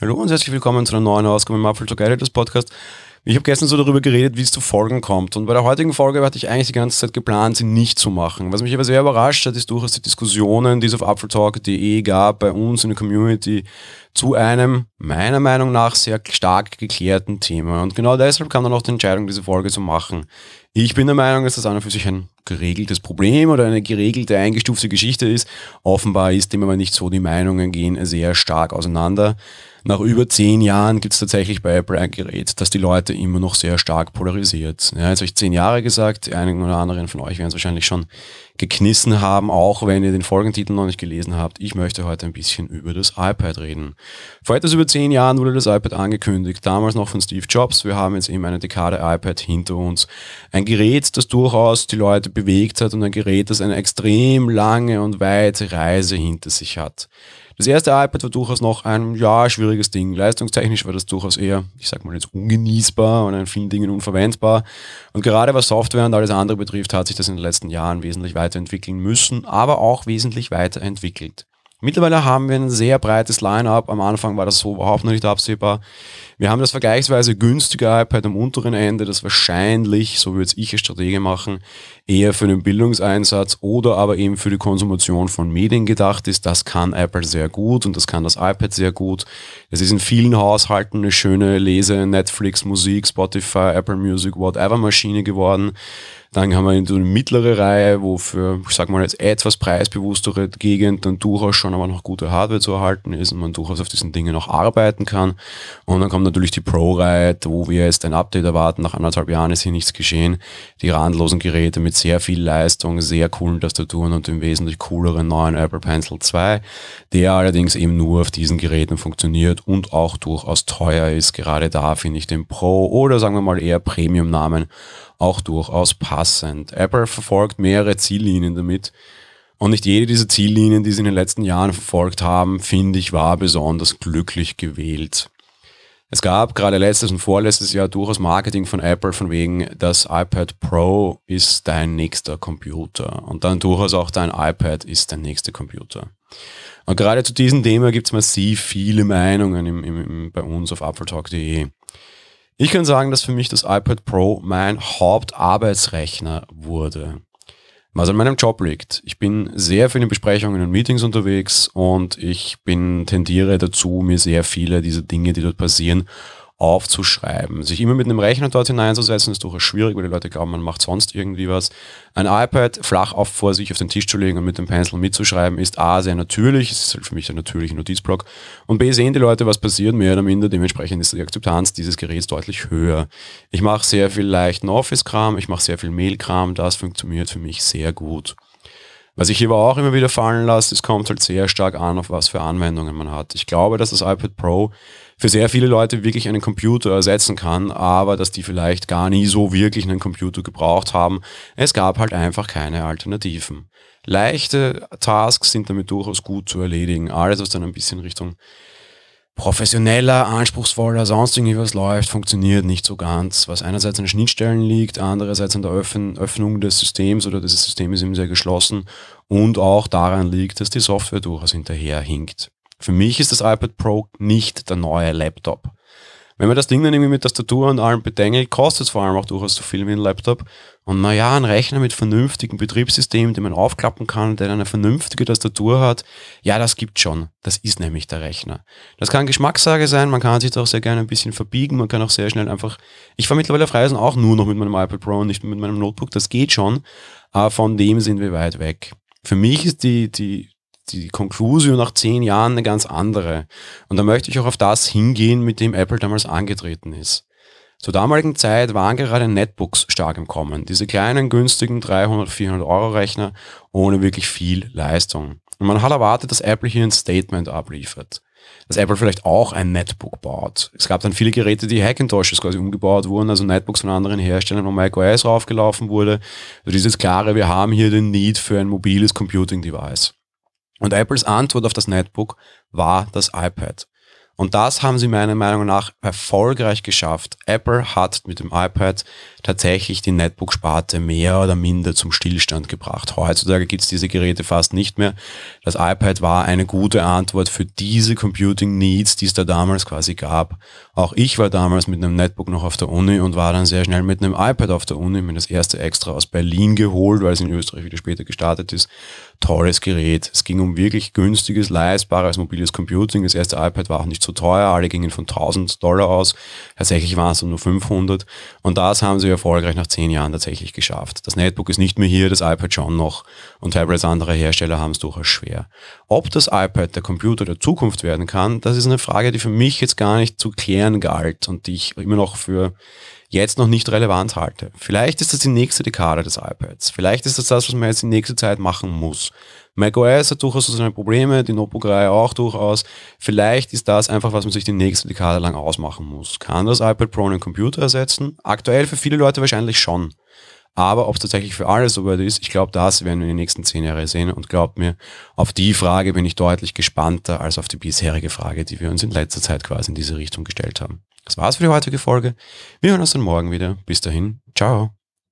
Hallo und herzlich willkommen zu einer neuen Ausgabe im Apfel Talk Editors Podcast. Ich habe gestern so darüber geredet, wie es zu Folgen kommt. Und bei der heutigen Folge hatte ich eigentlich die ganze Zeit geplant, sie nicht zu machen. Was mich aber sehr überrascht hat, ist durchaus die Diskussionen, die es auf apfeltalk.de gab, bei uns in der Community, zu einem, meiner Meinung nach, sehr stark geklärten Thema. Und genau deshalb kam dann auch die Entscheidung, diese Folge zu machen. Ich bin der Meinung, dass das an und für sich ein geregeltes Problem oder eine geregelte, eingestufte Geschichte ist. Offenbar ist dem aber nicht so, die Meinungen gehen sehr stark auseinander nach über zehn Jahren gibt es tatsächlich bei Apple ein Gerät, das die Leute immer noch sehr stark polarisiert. Ja, jetzt habe ich zehn Jahre gesagt, einigen oder anderen von euch werden es wahrscheinlich schon geknissen haben, auch wenn ihr den Folgentitel noch nicht gelesen habt. Ich möchte heute ein bisschen über das iPad reden. Vor etwas über zehn Jahren wurde das iPad angekündigt, damals noch von Steve Jobs. Wir haben jetzt eben eine Dekade iPad hinter uns. Ein Gerät, das durchaus die Leute bewegt hat und ein Gerät, das eine extrem lange und weite Reise hinter sich hat. Das erste iPad war durchaus noch ein, ja, schwieriges Ding. Leistungstechnisch war das durchaus eher, ich sag mal jetzt ungenießbar und in vielen Dingen unverwendbar. Und gerade was Software und alles andere betrifft, hat sich das in den letzten Jahren wesentlich weiterentwickeln müssen, aber auch wesentlich weiterentwickelt. Mittlerweile haben wir ein sehr breites Line-up. Am Anfang war das so überhaupt noch nicht absehbar. Wir haben das vergleichsweise günstige iPad am unteren Ende, das wahrscheinlich, so würde ich als Stratege machen, eher für den Bildungseinsatz oder aber eben für die Konsumation von Medien gedacht ist. Das kann Apple sehr gut und das kann das iPad sehr gut. Es ist in vielen Haushalten eine schöne Lese, Netflix, Musik, Spotify, Apple Music, whatever Maschine geworden. Dann haben wir so eine mittlere Reihe, wo für, ich sag mal jetzt etwas preisbewusstere Gegend dann durchaus schon aber noch gute Hardware zu erhalten ist und man durchaus auf diesen Dingen auch arbeiten kann. Und dann kommt natürlich die Pro-Reihe, wo wir jetzt ein Update erwarten. Nach anderthalb Jahren ist hier nichts geschehen. Die randlosen Geräte mit sehr viel Leistung, sehr coolen Tastaturen und dem wesentlich cooleren neuen Apple Pencil 2, der allerdings eben nur auf diesen Geräten funktioniert und auch durchaus teuer ist. Gerade da finde ich den Pro oder sagen wir mal eher Premium-Namen auch durchaus passend. Apple verfolgt mehrere Ziellinien damit. Und nicht jede dieser Ziellinien, die sie in den letzten Jahren verfolgt haben, finde ich, war besonders glücklich gewählt. Es gab gerade letztes und vorletztes Jahr durchaus Marketing von Apple von wegen, das iPad Pro ist dein nächster Computer. Und dann durchaus auch dein iPad ist dein nächster Computer. Und gerade zu diesem Thema gibt es massiv viele Meinungen im, im, bei uns auf appletalk.de. Ich kann sagen, dass für mich das iPad Pro mein Hauptarbeitsrechner wurde. Was an meinem Job liegt. Ich bin sehr viel in Besprechungen und Meetings unterwegs und ich bin, tendiere dazu, mir sehr viele dieser Dinge, die dort passieren, aufzuschreiben. Sich immer mit einem Rechner dort hineinzusetzen, ist durchaus schwierig, weil die Leute glauben, man macht sonst irgendwie was. Ein iPad flach auf vor sich auf den Tisch zu legen und mit dem Pencil mitzuschreiben, ist A, sehr natürlich, es ist halt für mich ein natürlicher Notizblock. Und B, sehen die Leute, was passiert, mehr oder minder. Dementsprechend ist die Akzeptanz dieses Geräts deutlich höher. Ich mache sehr viel leichten Office-Kram, ich mache sehr viel Mail-Kram, das funktioniert für mich sehr gut. Was ich hier aber auch immer wieder fallen lasse, es kommt halt sehr stark an, auf was für Anwendungen man hat. Ich glaube, dass das iPad Pro für sehr viele Leute wirklich einen Computer ersetzen kann, aber dass die vielleicht gar nie so wirklich einen Computer gebraucht haben. Es gab halt einfach keine Alternativen. Leichte Tasks sind damit durchaus gut zu erledigen. Alles, was dann ein bisschen Richtung professioneller, anspruchsvoller, sonst irgendwie was läuft, funktioniert nicht so ganz. Was einerseits an Schnittstellen liegt, andererseits an der Öffn Öffnung des Systems oder das System ist eben sehr geschlossen und auch daran liegt, dass die Software durchaus hinterher hinkt. Für mich ist das iPad Pro nicht der neue Laptop. Wenn man das Ding dann irgendwie mit Tastatur und allem bedenkt, kostet es vor allem auch durchaus so viel wie ein Laptop. Und naja, ein Rechner mit vernünftigen Betriebssystemen, den man aufklappen kann, der eine vernünftige Tastatur hat, ja, das gibt schon. Das ist nämlich der Rechner. Das kann Geschmackssache sein, man kann sich da auch sehr gerne ein bisschen verbiegen, man kann auch sehr schnell einfach, ich fahre mittlerweile auf Reisen auch nur noch mit meinem iPad Pro und nicht mit meinem Notebook, das geht schon, aber von dem sind wir weit weg. Für mich ist die, die die Conclusio nach zehn Jahren eine ganz andere. Und da möchte ich auch auf das hingehen, mit dem Apple damals angetreten ist. Zur damaligen Zeit waren gerade Netbooks stark im Kommen. Diese kleinen, günstigen 300, 400 Euro Rechner ohne wirklich viel Leistung. Und man hat erwartet, dass Apple hier ein Statement abliefert. Dass Apple vielleicht auch ein Netbook baut. Es gab dann viele Geräte, die Hackintoshes quasi umgebaut wurden, also Netbooks von anderen Herstellern, wo macOS raufgelaufen wurde. Also dieses klare, wir haben hier den Need für ein mobiles Computing Device. Und Apples Antwort auf das Netbook war das iPad. Und das haben sie meiner Meinung nach erfolgreich geschafft. Apple hat mit dem iPad tatsächlich die Netbook-Sparte mehr oder minder zum Stillstand gebracht. Heutzutage gibt es diese Geräte fast nicht mehr. Das iPad war eine gute Antwort für diese Computing Needs, die es da damals quasi gab. Auch ich war damals mit einem Netbook noch auf der Uni und war dann sehr schnell mit einem iPad auf der Uni, mir das erste extra aus Berlin geholt, weil es in Österreich wieder später gestartet ist. Tolles Gerät. Es ging um wirklich günstiges, leistbares mobiles Computing. Das erste iPad war auch nicht so teuer. Alle gingen von 1000 Dollar aus. Tatsächlich waren es nur 500. Und das haben sie erfolgreich nach zehn Jahren tatsächlich geschafft. Das Netbook ist nicht mehr hier, das iPad schon noch. Und Tablets anderer Hersteller haben es durchaus schwer. Ob das iPad der Computer der Zukunft werden kann, das ist eine Frage, die für mich jetzt gar nicht zu klären galt und die ich immer noch für jetzt noch nicht relevant halte. Vielleicht ist das die nächste Dekade des iPads. Vielleicht ist das das, was man jetzt in nächster Zeit machen muss. macOS hat durchaus so seine Probleme, die Notebook-Reihe auch durchaus. Vielleicht ist das einfach, was man sich die nächste Dekade lang ausmachen muss. Kann das iPad Pro einen Computer ersetzen? Aktuell für viele Leute wahrscheinlich schon. Aber ob es tatsächlich für alle so weit ist, ich glaube, das werden wir in den nächsten zehn Jahren sehen. Und glaubt mir, auf die Frage bin ich deutlich gespannter als auf die bisherige Frage, die wir uns in letzter Zeit quasi in diese Richtung gestellt haben. Das war's für die heutige Folge. Wir hören uns dann morgen wieder. Bis dahin. Ciao.